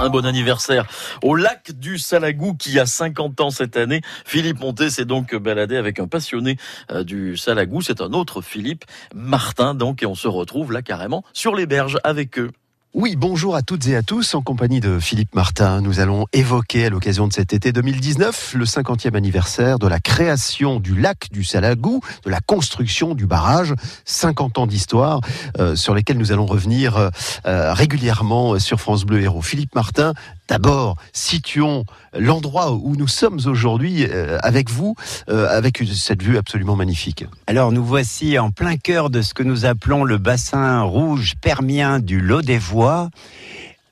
Un bon anniversaire au lac du Salagou qui a 50 ans cette année. Philippe Monté s'est donc baladé avec un passionné euh, du Salagou. C'est un autre Philippe Martin donc et on se retrouve là carrément sur les berges avec eux. Oui, bonjour à toutes et à tous. En compagnie de Philippe Martin, nous allons évoquer à l'occasion de cet été 2019 le 50e anniversaire de la création du lac du Salagou, de la construction du barrage. 50 ans d'histoire euh, sur lesquels nous allons revenir euh, euh, régulièrement sur France Bleu Héros. Philippe Martin, d'abord, situons l'endroit où nous sommes aujourd'hui avec vous, avec cette vue absolument magnifique. Alors nous voici en plein cœur de ce que nous appelons le bassin rouge permien du Lot des Voies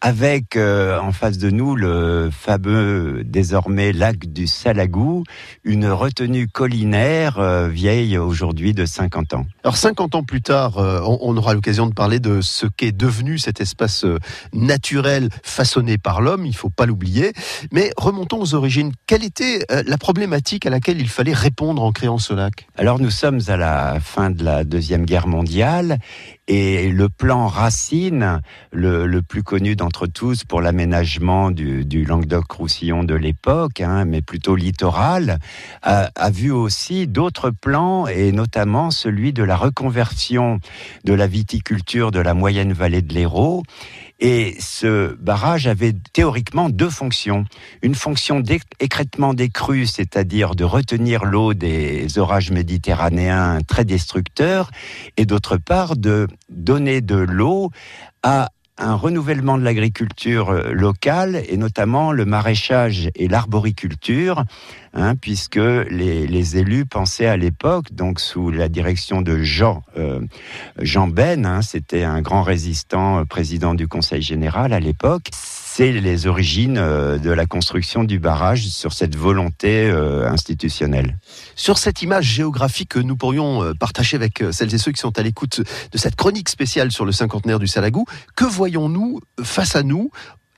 avec euh, en face de nous le fameux désormais lac du Salagou, une retenue collinaire euh, vieille aujourd'hui de 50 ans. Alors 50 ans plus tard, euh, on, aura l'occasion de parler de ce qu'est devenu cet espace naturel façonné par l'homme, il faut pas l'oublier, mais remontons aux origines. Quelle était la problématique à laquelle il fallait répondre en créant ce lac? Alors nous sommes à la fin de la Deuxième Guerre mondiale et le plan Racine, le, le plus connu d'entre tous pour l'aménagement du, Languedoc-Roussillon de l'époque, hein, mais plutôt littoral, a vu aussi d'autres plans, et notamment celui de la reconversion de la viticulture de la moyenne vallée de l'Hérault. Et ce barrage avait théoriquement deux fonctions. Une fonction d'écrètement des crues, c'est-à-dire de retenir l'eau des orages méditerranéens très destructeurs, et d'autre part de donner de l'eau à un renouvellement de l'agriculture euh, locale et notamment le maraîchage et l'arboriculture, hein, puisque les, élus pensaient à l'époque, donc sous la direction de Jean euh, Jean Ben, c'était un grand résistant, euh, président du Conseil général à l'époque c'est les origines euh, de la construction du barrage sur cette volonté euh, institutionnelle. Sur cette image géographique que nous pourrions euh, partager avec celles et ceux qui sont à l'écoute de cette chronique spéciale sur le cinquantenaire du Salagou, que voyons-nous face à nous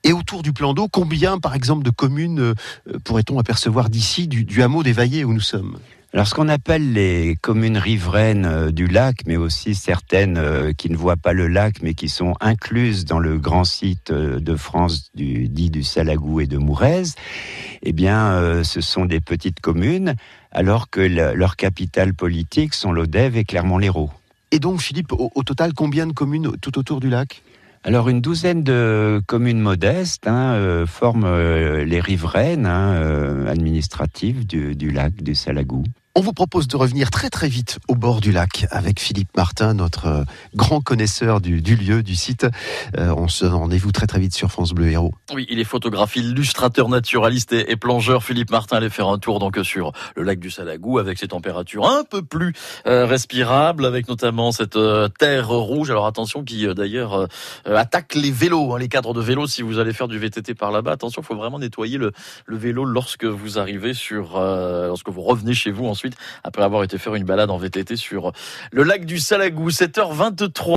et autour du plan d'eau, combien, par exemple, de communes pourrait-on apercevoir d'ici, du, hameau des Vaillés où nous sommes? Alors, ce qu'on appelle les communes riveraines euh, du lac, mais aussi certaines euh, qui ne voient pas le lac, mais qui sont incluses dans le grand site euh, de France du, dit du Salagou et de Mourez, eh bien, ce sont des petites communes, alors que leurs capitales politiques sont l'Odève et Clermont-Lérault. Et donc, Philippe, au total, combien de communes tout autour du lac? Alors une douzaine de communes modestes hein, euh, forment euh, les riveraines hein, euh, administratives du, du lac du Salagou. On vous propose de revenir très très vite au bord du lac avec Philippe Martin, notre euh, grand connaisseur du, lieu, du site. Euh, on se rendez-vous très très vite sur France Bleu Héros. Oui, il est photographe, illustrateur naturaliste et, plongeur. Philippe Martin allait faire un tour donc sur le lac du Salagou avec ses températures un peu plus euh, respirables, avec notamment cette terre rouge. Alors attention qui d'ailleurs attaque les vélos, hein, les cadres de vélo. Si vous allez faire du VTT par là-bas, attention, il faut vraiment nettoyer le, vélo lorsque vous arrivez sur, lorsque vous revenez chez vous après avoir été faire une balade en VTT sur le lac du Salagou. 7h23.